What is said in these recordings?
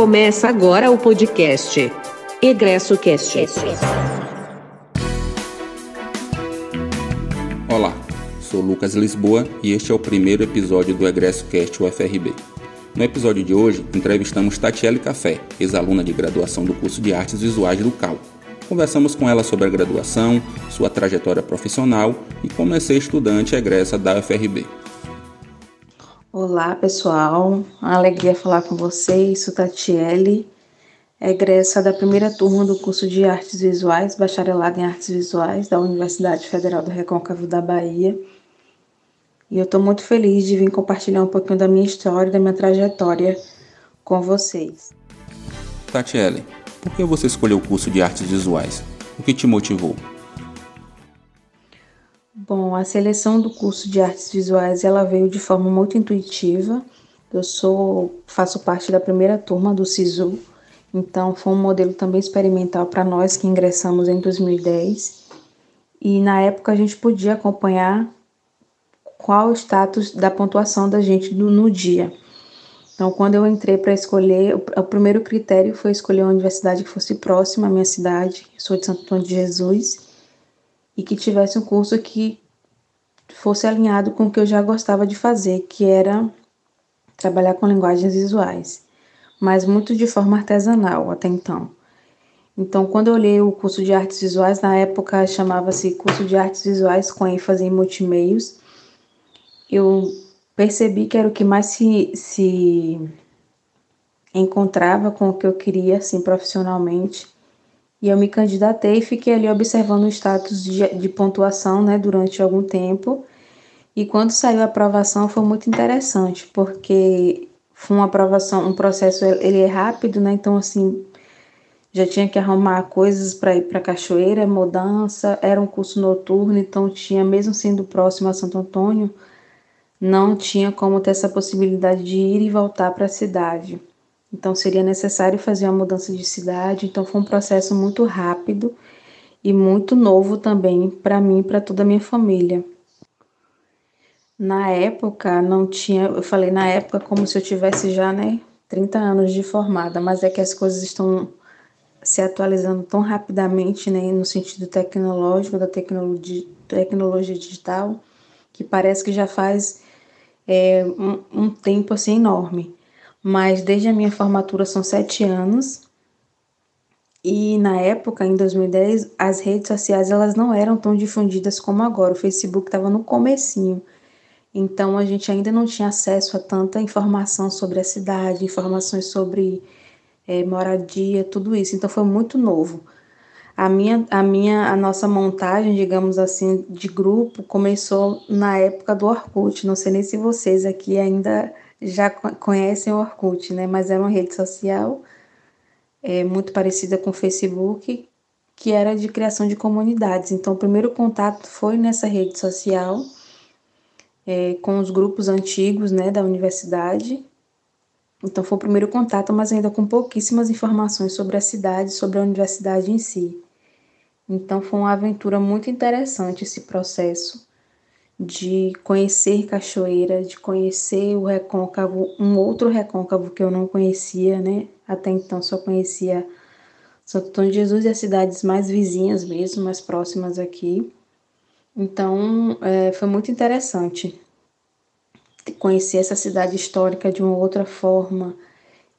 Começa agora o podcast Egresso Cast. Olá, sou Lucas Lisboa e este é o primeiro episódio do Egresso Cast UFRB. No episódio de hoje, entrevistamos Tatiele Café, ex-aluna de graduação do curso de Artes Visuais do CAL. Conversamos com ela sobre a graduação, sua trajetória profissional e como é ser estudante egressa da UFRB. Olá, pessoal. Uma alegria falar com vocês. Sou Tatiele, egressa da primeira turma do curso de Artes Visuais, bacharelado em Artes Visuais da Universidade Federal do Recôncavo da Bahia. E eu estou muito feliz de vir compartilhar um pouquinho da minha história, da minha trajetória com vocês. Tatiele, por que você escolheu o curso de Artes Visuais? O que te motivou? Bom, a seleção do curso de artes visuais ela veio de forma muito intuitiva. Eu sou faço parte da primeira turma do SISU, então foi um modelo também experimental para nós que ingressamos em 2010. E na época a gente podia acompanhar qual o status da pontuação da gente no, no dia. Então, quando eu entrei para escolher, o, o, primeiro critério foi escolher uma universidade que fosse próxima à minha cidade, sou de Santo Antônio de Jesus, e que tivesse um curso que fosse alinhado com o que eu já gostava de fazer, que era trabalhar com linguagens visuais, mas muito de forma artesanal até então. Então, quando eu olhei o curso de artes visuais, na época chamava-se curso de artes visuais com ênfase em multimeios, eu percebi que era o que mais se, se encontrava com o que eu queria, assim, profissionalmente. E eu me candidatei e fiquei ali observando o status de, de pontuação, né, durante algum tempo. E quando saiu a aprovação foi muito interessante, porque foi uma aprovação, um processo, ele é rápido, né, então assim, já tinha que arrumar coisas para ir para Cachoeira, mudança, era um curso noturno, então tinha, mesmo sendo próximo a Santo Antônio, não tinha como ter essa possibilidade de ir e voltar para a cidade. Então seria necessário fazer uma mudança de cidade. Então foi um processo muito rápido e muito novo também para mim e para toda a minha família. Na época não tinha, eu falei na época como se eu tivesse já, né, 30 anos de formada, mas é que as coisas estão se atualizando tão rapidamente, né, no sentido tecnológico, da tecnologia, tecnologia digital, que parece que já faz é, um, um tempo assim enorme mas desde a minha formatura são sete anos. E na época, em 2010, as redes sociais elas não eram tão difundidas como agora. O Facebook estava no comecinho. Então a gente ainda não tinha acesso a tanta informação sobre a cidade, informações sobre é, moradia, tudo isso. Então foi muito novo. A minha, a minha, a nossa montagem, digamos assim, de grupo começou na época do Orkut. Não sei nem se vocês aqui ainda já conhecem o Orkut, né? Mas era uma rede social é, muito parecida com o Facebook, que era de criação de comunidades. Então, o primeiro contato foi nessa rede social, é, com os grupos antigos, né, da universidade. Então, foi o primeiro contato, mas ainda com pouquíssimas informações sobre a cidade, sobre a universidade em si. Então, foi uma aventura muito interessante esse processo de conhecer Cachoeira, de conhecer o recôncavo, um outro recôncavo que eu não conhecia, né? Até então só conhecia Santo Antônio de Jesus e as cidades mais vizinhas mesmo, mais próximas aqui. Então, é, foi muito interessante conhecer essa cidade histórica de uma outra forma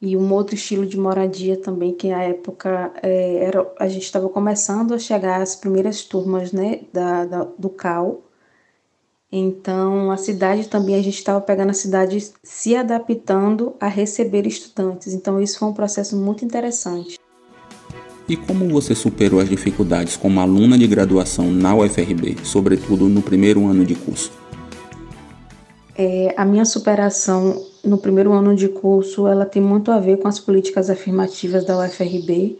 e um outro estilo de moradia também, que na época é, era, a gente estava começando a chegar às primeiras turmas né, da, da do CAL, então, a cidade também, a gente estava pegando a cidade se adaptando a receber estudantes. Então, isso foi um processo muito interessante. E como você superou as dificuldades como aluna de graduação na UFRB, sobretudo no primeiro ano de curso? É, a minha superação no primeiro ano de curso, ela tem muito a ver com as políticas afirmativas da UFRB.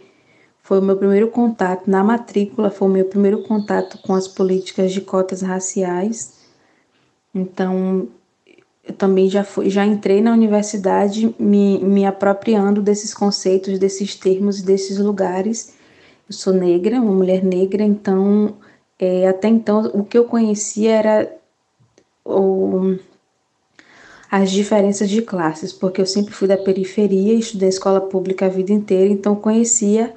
Foi o meu primeiro contato na matrícula, foi o meu primeiro contato com as políticas de cotas raciais então, eu também já, fui, já entrei na universidade me, me apropriando desses conceitos, desses termos e desses lugares. Eu sou negra, uma mulher negra, então, é, até então, o que eu conhecia era o, as diferenças de classes, porque eu sempre fui da periferia, estudei escola pública a vida inteira, então conhecia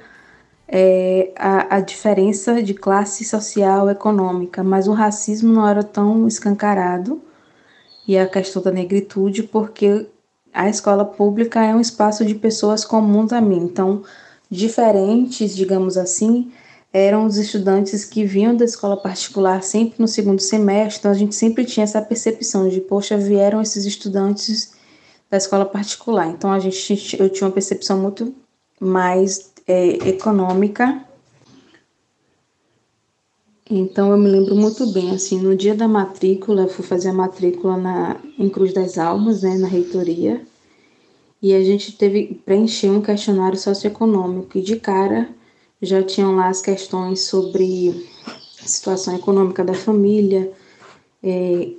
é, a, a diferença de classe social, econômica, mas o racismo não era tão escancarado e a questão da negritude, porque a escola pública é um espaço de pessoas comuns a mim, então diferentes, digamos assim, eram os estudantes que vinham da escola particular sempre no segundo semestre, então a gente sempre tinha essa percepção de, poxa, vieram esses estudantes da escola particular. Então a gente, eu tinha uma percepção muito mais é, econômica. Então eu me lembro muito bem, assim, no dia da matrícula, eu fui fazer a matrícula na, em Cruz das Almas, né, na reitoria, e a gente teve preencher um questionário socioeconômico, e de cara já tinham lá as questões sobre situação econômica da família, é,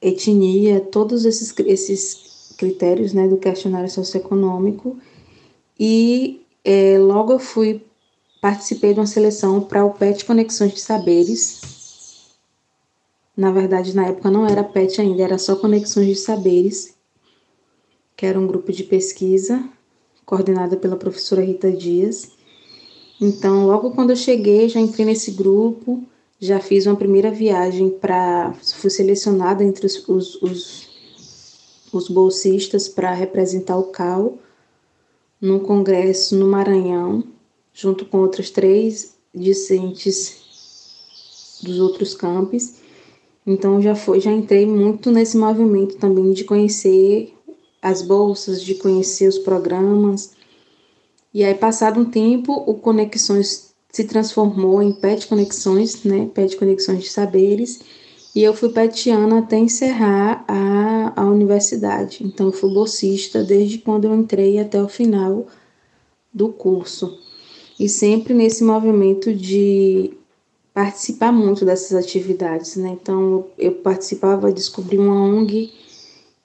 etnia, todos esses, esses critérios né, do questionário socioeconômico. E é, logo eu fui, participei de uma seleção para o PET Conexões de Saberes. Na verdade, na época não era PET ainda, era só Conexões de Saberes, que era um grupo de pesquisa coordenada pela professora Rita Dias. Então, logo quando eu cheguei, já entrei nesse grupo, já fiz uma primeira viagem para. Fui selecionada entre os, os, os, os bolsistas para representar o CAL num congresso no Maranhão, junto com outras três discentes dos outros campos. Então já foi, já entrei muito nesse movimento também de conhecer as bolsas, de conhecer os programas, e aí, passado um tempo, o Conexões se transformou em PET Conexões, né? PET Conexões de Saberes. E eu fui petiana até encerrar a, a universidade. Então, eu fui bolsista desde quando eu entrei até o final do curso. E sempre nesse movimento de participar muito dessas atividades, né? Então, eu participava, descobri uma ONG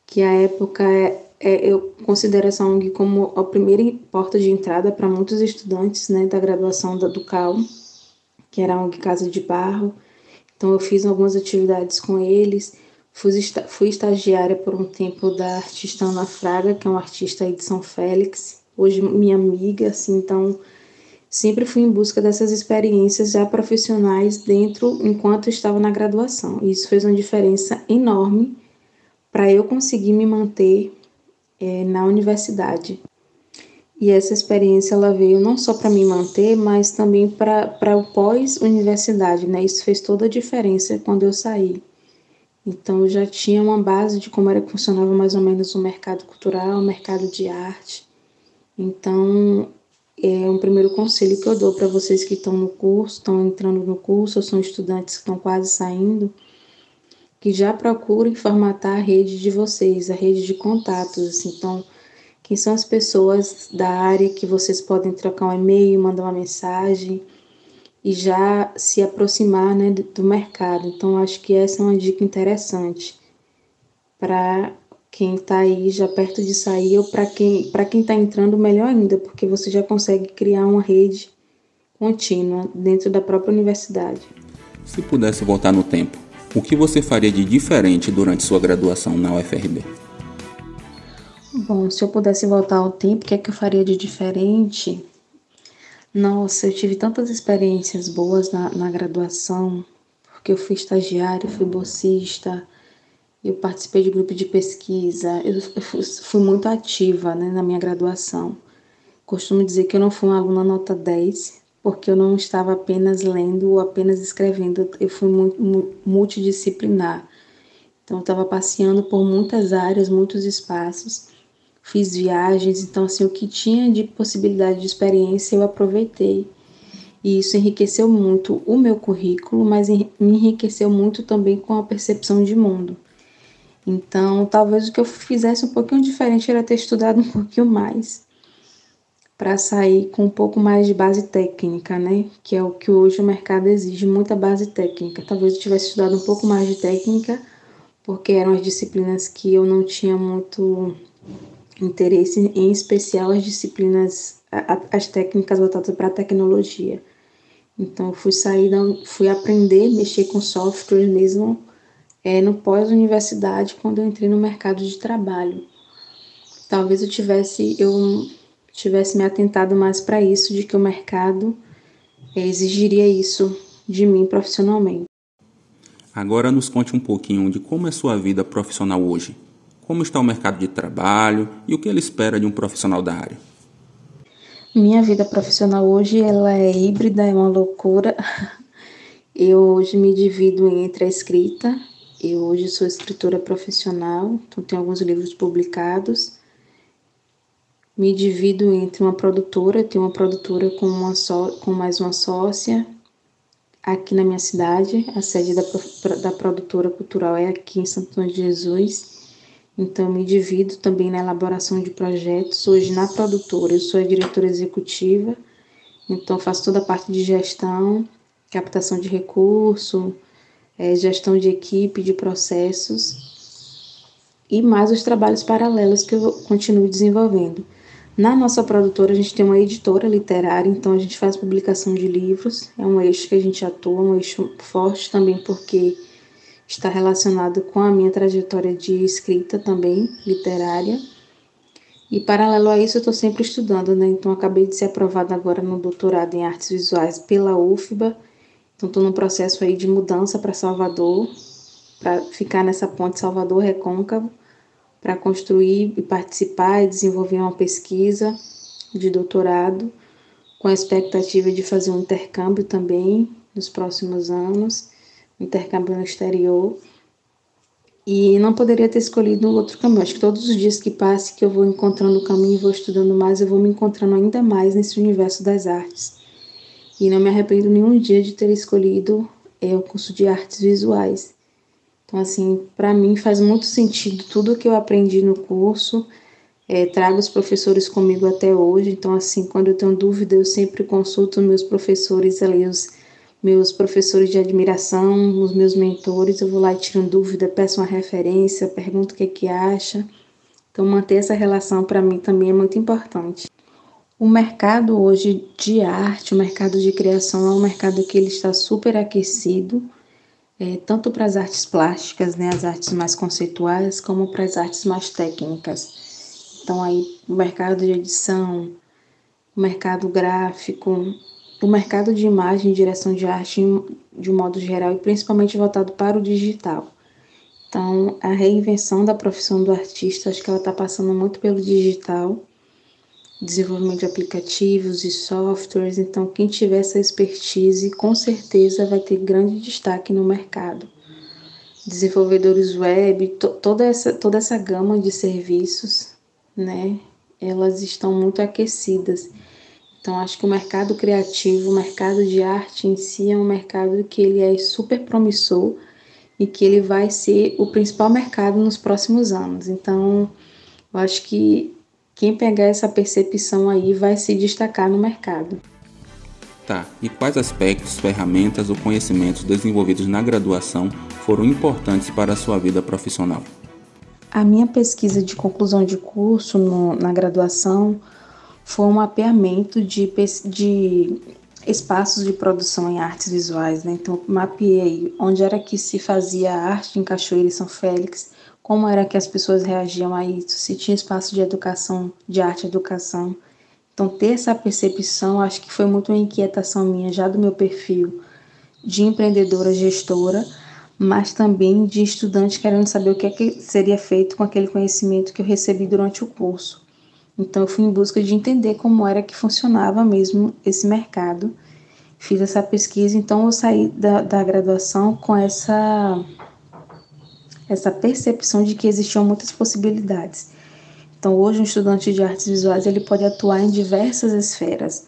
que à época é é, eu considero essa ONG como a primeira porta de entrada para muitos estudantes né, da graduação da, do CAL, que era a ONG Casa de Barro. Então, eu fiz algumas atividades com eles. Fui, estagiária por um tempo da artista Ana Fraga, que é uma artista aí de São Félix, hoje minha amiga, assim, então sempre fui em busca dessas experiências já profissionais dentro enquanto estava na graduação. E isso fez uma diferença enorme para eu conseguir me manter é, na universidade. E essa experiência ela veio não só para me manter, mas também para o pós-universidade, né? Isso fez toda a diferença quando eu saí. Então eu já tinha uma base de como era que funcionava mais ou menos o mercado cultural, o mercado de arte. Então é um primeiro conselho que eu dou para vocês que estão no curso, estão entrando no curso, ou são estudantes que estão quase saindo que já procurem formatar a rede de vocês, a rede de contatos. Assim. Então, quem são as pessoas da área que vocês podem trocar um e-mail, mandar uma mensagem e já se aproximar né, do mercado. Então, acho que essa é uma dica interessante para quem está aí já perto de sair ou para quem para quem está entrando melhor ainda, porque você já consegue criar uma rede contínua dentro da própria universidade. Se pudesse voltar no tempo, o que você faria de diferente durante sua graduação na UFRB? Bom, se eu pudesse voltar ao tempo, o que é que eu faria de diferente? Nossa, eu tive tantas experiências boas na, na graduação, porque eu fui estagiária, fui bolsista, eu participei de grupo de pesquisa, eu, eu fui, fui, muito ativa né, na minha graduação. Costumo dizer que eu não fui uma aluna nota 10, porque eu não estava apenas lendo ou apenas escrevendo, eu fui multidisciplinar. Então, eu estava passeando por muitas áreas, muitos espaços, fiz viagens, então, assim, o que tinha de possibilidade de experiência eu aproveitei. E isso enriqueceu muito o meu currículo, mas me enriqueceu muito também com a percepção de mundo. Então, talvez o que eu fizesse um pouquinho diferente era ter estudado um pouquinho mais para sair com um pouco mais de base técnica, né? Que é o que hoje o mercado exige, muita base técnica. Talvez eu tivesse estudado um pouco mais de técnica, porque eram as disciplinas que eu não tinha muito interesse, em especial as disciplinas, as técnicas voltadas para a tecnologia. Então, fui sair, fui aprender, mexer com software mesmo, é, no pós-universidade, quando eu entrei no mercado de trabalho. Talvez eu tivesse, eu tivesse me atentado mais para isso, de que o mercado é, exigiria isso de mim profissionalmente. Agora nos conte um pouquinho de como é sua vida profissional hoje. Como está o mercado de trabalho e o que ele espera de um profissional da área? Minha vida profissional hoje ela é híbrida, é uma loucura. Eu hoje me divido entre a escrita, eu hoje sou escritora profissional, então tenho alguns livros publicados. Me divido entre uma produtora, tenho uma produtora com, uma só, com mais uma sócia aqui na minha cidade. A sede da, da produtora cultural é aqui em Santo Antônio de Jesus. Então, me divido também na elaboração de projetos. Hoje, na produtora, eu sou a diretora executiva, então faço toda a parte de gestão, captação de recurso, é, gestão de equipe, de processos e mais os trabalhos paralelos que eu continuo desenvolvendo. Na nossa produtora, a gente tem uma editora literária, então a gente faz publicação de livros, é um eixo que a gente atua, um eixo forte também, porque está relacionado com a minha trajetória de escrita também, literária. E paralelo a isso, eu estou sempre estudando, né? Então, acabei de ser aprovada agora no doutorado em artes visuais pela UFBA então, estou num processo aí de mudança para Salvador, para ficar nessa ponte Salvador-Recôncavo, para construir e participar e desenvolver uma pesquisa de doutorado, com a expectativa de fazer um intercâmbio também nos próximos anos, intercâmbio no exterior. E não poderia ter escolhido outro caminho. Acho que todos os dias que passe, que eu vou encontrando o caminho vou estudando mais, eu vou me encontrando ainda mais nesse universo das artes e não me arrependo nenhum dia de ter escolhido é, o curso de artes visuais. Então, assim, para mim faz muito sentido tudo que eu aprendi no curso, é, trago os professores comigo até hoje. Então, assim, quando eu tenho dúvida, eu sempre consulto meus professores ali, os meus professores de admiração, os meus mentores. Eu vou lá e tiro dúvida, peço uma referência, pergunto o que, é que acha. Então, manter essa relação para mim também é muito importante. O mercado hoje de arte, o mercado de criação é um mercado que ele está super aquecido, é, tanto para as artes plásticas, né, as artes mais conceituais, como para as artes mais técnicas. Então aí o mercado de edição, o mercado gráfico, o mercado de imagem e direção de arte de um modo geral e principalmente voltado para o digital. Então a reinvenção da profissão do artista, acho que ela está passando muito pelo digital desenvolvimento de aplicativos e softwares. Então, quem tiver essa expertise, com certeza vai ter grande destaque no mercado. Desenvolvedores web, to toda, essa, toda essa gama de serviços, né? Elas estão muito aquecidas. Então, acho que o mercado criativo, o mercado de arte em si é um mercado que ele é super promissor e que ele vai ser o principal mercado nos próximos anos. Então, eu acho que quem pegar essa percepção aí vai se destacar no mercado. Tá, e quais aspectos, ferramentas ou conhecimentos desenvolvidos na graduação foram importantes para a sua vida profissional? A minha pesquisa de conclusão de curso no, na graduação foi um mapeamento de, de espaços de produção em artes visuais. Né? Então, mapeei onde era que se fazia arte em Cachoeira e São Félix, como era que as pessoas reagiam a isso, se tinha espaço de educação, de arte educação. Então, ter essa percepção, acho que foi muito uma inquietação minha, já do meu perfil de empreendedora gestora, mas também de estudante querendo saber o que, é que seria feito com aquele conhecimento que eu recebi durante o curso. Então, eu fui em busca de entender como era que funcionava mesmo esse mercado. Fiz essa pesquisa, então eu saí da, da graduação com essa essa percepção de que existiam muitas possibilidades. Então, hoje um estudante de artes visuais ele pode atuar em diversas esferas.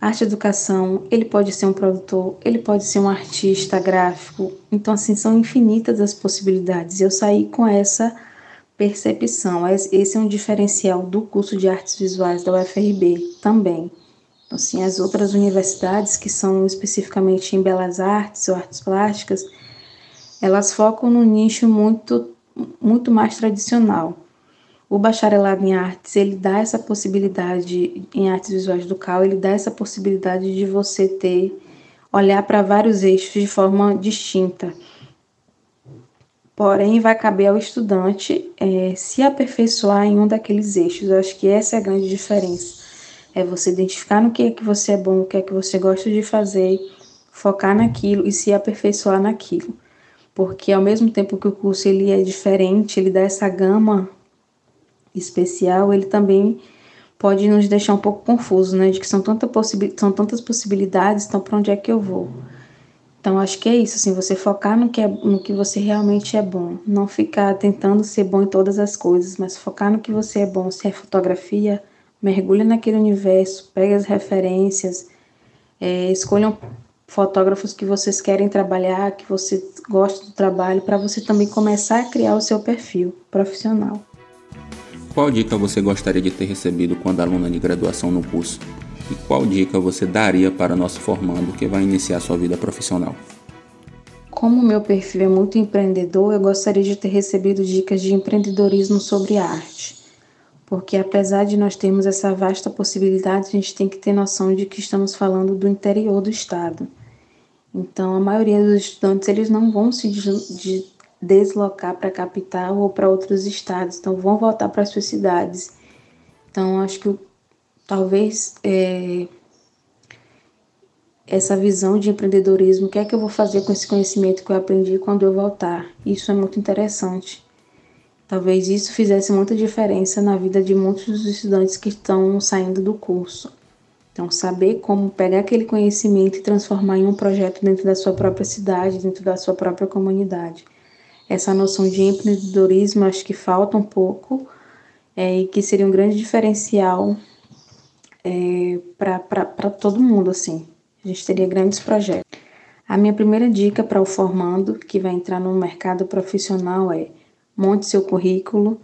Arte educação, ele pode ser um produtor, ele pode ser um artista gráfico. Então, assim, são infinitas as possibilidades. Eu saí com essa percepção. Esse é um diferencial do curso de artes visuais da UFRB também. Então, assim, as outras universidades que são especificamente em belas artes ou artes plásticas, elas focam no nicho muito, muito mais tradicional. O bacharelado em artes, ele dá essa possibilidade, em artes visuais do CAL, ele dá essa possibilidade de você ter, olhar para vários eixos de forma distinta. Porém, vai caber ao estudante é, se aperfeiçoar em um daqueles eixos. Eu acho que essa é a grande diferença. É você identificar no que é que você é bom, o que é que você gosta de fazer, focar naquilo e se aperfeiçoar naquilo. Porque ao mesmo tempo que o curso ele é diferente, ele dá essa gama especial, ele também pode nos deixar um pouco confuso, né? De que são, tanta são tantas possibilidades, então para onde é que eu vou? Então acho que é isso, assim, você focar no que, é, no que você realmente é bom, não ficar tentando ser bom em todas as coisas, mas focar no que você é bom. Se é fotografia, mergulhe naquele universo, pegue as referências, é, escolham fotógrafos que vocês querem trabalhar, que você gosta do trabalho, para você também começar a criar o seu perfil profissional. Qual dica você gostaria de ter recebido quando aluna de graduação no curso? E qual dica você daria para nosso formando que vai iniciar sua vida profissional? Como meu perfil é muito empreendedor, eu gostaria de ter recebido dicas de empreendedorismo sobre arte. Porque apesar de nós termos essa vasta possibilidade, a gente tem que ter noção de que estamos falando do interior do estado. Então, a maioria dos estudantes eles não vão se deslocar para a capital ou para outros estados, então vão voltar para suas cidades. Então, acho que talvez é, essa visão de empreendedorismo, o que é que eu vou fazer com esse conhecimento que eu aprendi quando eu voltar? Isso é muito interessante. Talvez isso fizesse muita diferença na vida de muitos dos estudantes que estão saindo do curso. Então, saber como pegar aquele conhecimento e transformar em um projeto dentro da sua própria cidade, dentro da sua própria comunidade essa noção de empreendedorismo acho que falta um pouco é, e que seria um grande diferencial é, para todo mundo, assim. A gente teria grandes projetos. A minha primeira dica para o formando que vai entrar no mercado profissional é monte seu currículo,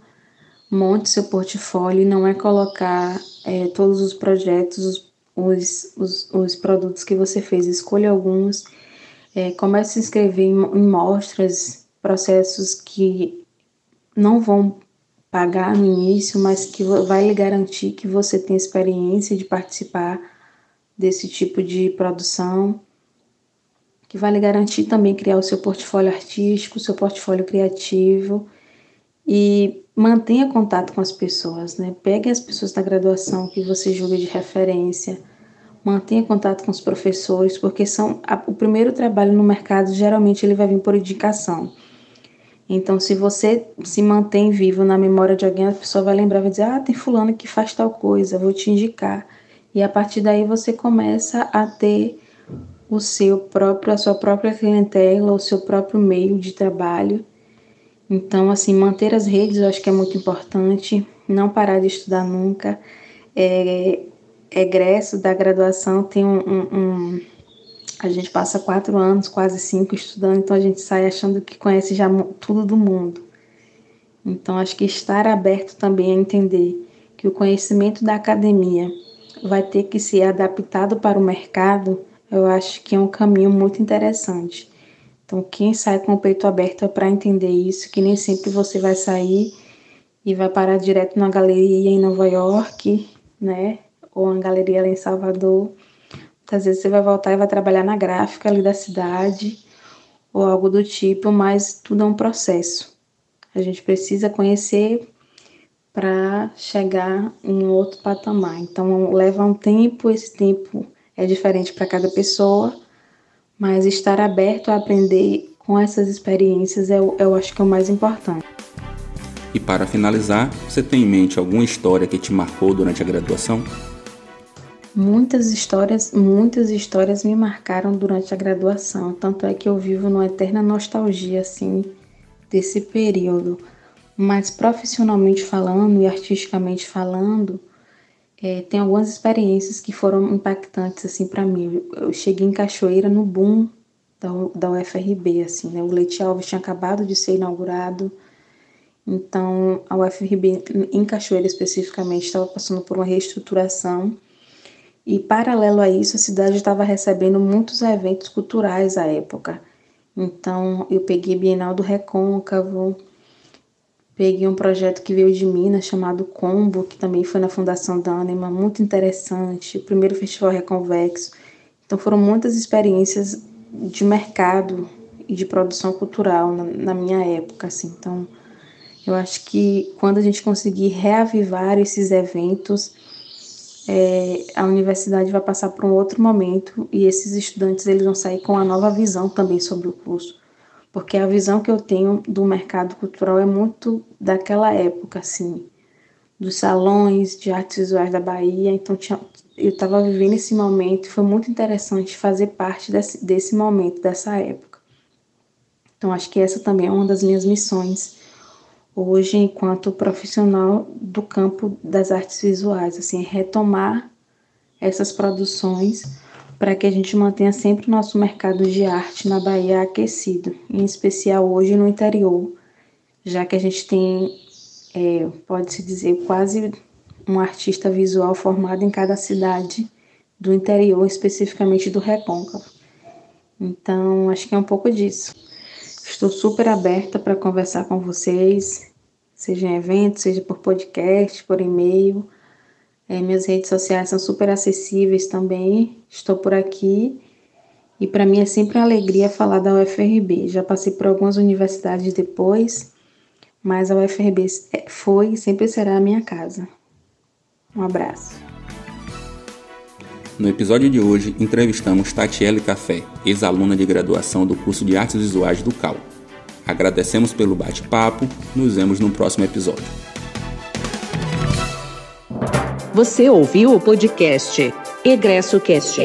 monte seu portfólio não é colocar é, todos os projetos, os, os, os, produtos que você fez, escolha alguns, é, comece a se inscrever em, em mostras processos que não vão pagar no início, mas que vai lhe garantir que você tem experiência de participar desse tipo de produção, que vai lhe garantir também criar o seu portfólio artístico, o seu portfólio criativo e mantenha contato com as pessoas, né? Pegue as pessoas da graduação que você julga de referência, mantenha contato com os professores, porque são a, o primeiro trabalho no mercado geralmente ele vai vir por indicação. Então, se você se mantém vivo na memória de alguém, a pessoa vai lembrar, vai dizer: Ah, tem fulano que faz tal coisa, vou te indicar. E a partir daí você começa a ter o seu próprio, a sua própria clientela, o seu próprio meio de trabalho. Então, assim, manter as redes eu acho que é muito importante, não parar de estudar nunca. É, egresso da graduação tem um, um, um a gente passa quatro anos, quase cinco, estudando, então a gente sai achando que conhece já tudo do mundo. Então, acho que estar aberto também a entender que o conhecimento da academia vai ter que ser adaptado para o mercado, eu acho que é um caminho muito interessante. Então, quem sai com o peito aberto é para entender isso, que nem sempre você vai sair e vai parar direto numa galeria em Nova York, né? Ou uma galeria lá em Salvador às vezes você vai voltar e vai trabalhar na gráfica ali da cidade ou algo do tipo, mas tudo é um processo. A gente precisa conhecer para chegar em outro patamar. Então leva um tempo, esse tempo é diferente para cada pessoa, mas estar aberto a aprender com essas experiências é, eu acho que é o mais importante. E para finalizar, você tem em mente alguma história que te marcou durante a graduação? Muitas histórias, muitas histórias me marcaram durante a graduação, tanto é que eu vivo numa eterna nostalgia assim desse período. Mas profissionalmente falando e artisticamente falando, é, tem algumas experiências que foram impactantes assim para mim. Eu cheguei em Cachoeira no boom da, da UFRB, assim, né? O Leite Alves tinha acabado de ser inaugurado. Então, a UFRB em Cachoeira especificamente estava passando por uma reestruturação e, paralelo a isso, a cidade estava recebendo muitos eventos culturais à época. Então, eu peguei Bienal do Recôncavo, peguei um projeto que veio de Minas chamado Combo, que também foi na Fundação Dânima, muito interessante, o primeiro festival Reconvexo. Então, foram muitas experiências de mercado e de produção cultural na, na minha época, assim. Então, eu acho que quando a gente conseguir reavivar esses eventos, é, a universidade vai passar por um outro momento e esses estudantes eles vão sair com uma nova visão também sobre o curso, porque a visão que eu tenho do mercado cultural é muito daquela época, assim, dos salões de artes visuais da Bahia. Então tinha, eu estava vivendo esse momento foi muito interessante fazer parte desse, desse momento, dessa época. Então acho que essa também é uma das minhas missões hoje enquanto profissional do campo das artes visuais, assim, retomar essas produções para que a gente mantenha sempre o nosso mercado de arte na Bahia aquecido, em especial hoje no interior, já que a gente tem, é, pode-se dizer, quase um artista visual formado em cada cidade do interior, especificamente do Recôncavo. Então, acho que é um pouco disso. Estou super aberta para conversar com vocês, seja em evento, seja por podcast, por e-mail. É, minhas redes sociais são super acessíveis também. Estou por aqui. E para mim é sempre uma alegria falar da UFRB. Já passei por algumas universidades depois, mas a UFRB é, foi e sempre será a minha casa. Um abraço. No episódio de hoje, entrevistamos Tatiele Café, ex-aluna de graduação do curso de Artes Visuais do CAL. Agradecemos pelo bate-papo, nos vemos no próximo episódio. Você ouviu o podcast Egresso Cast.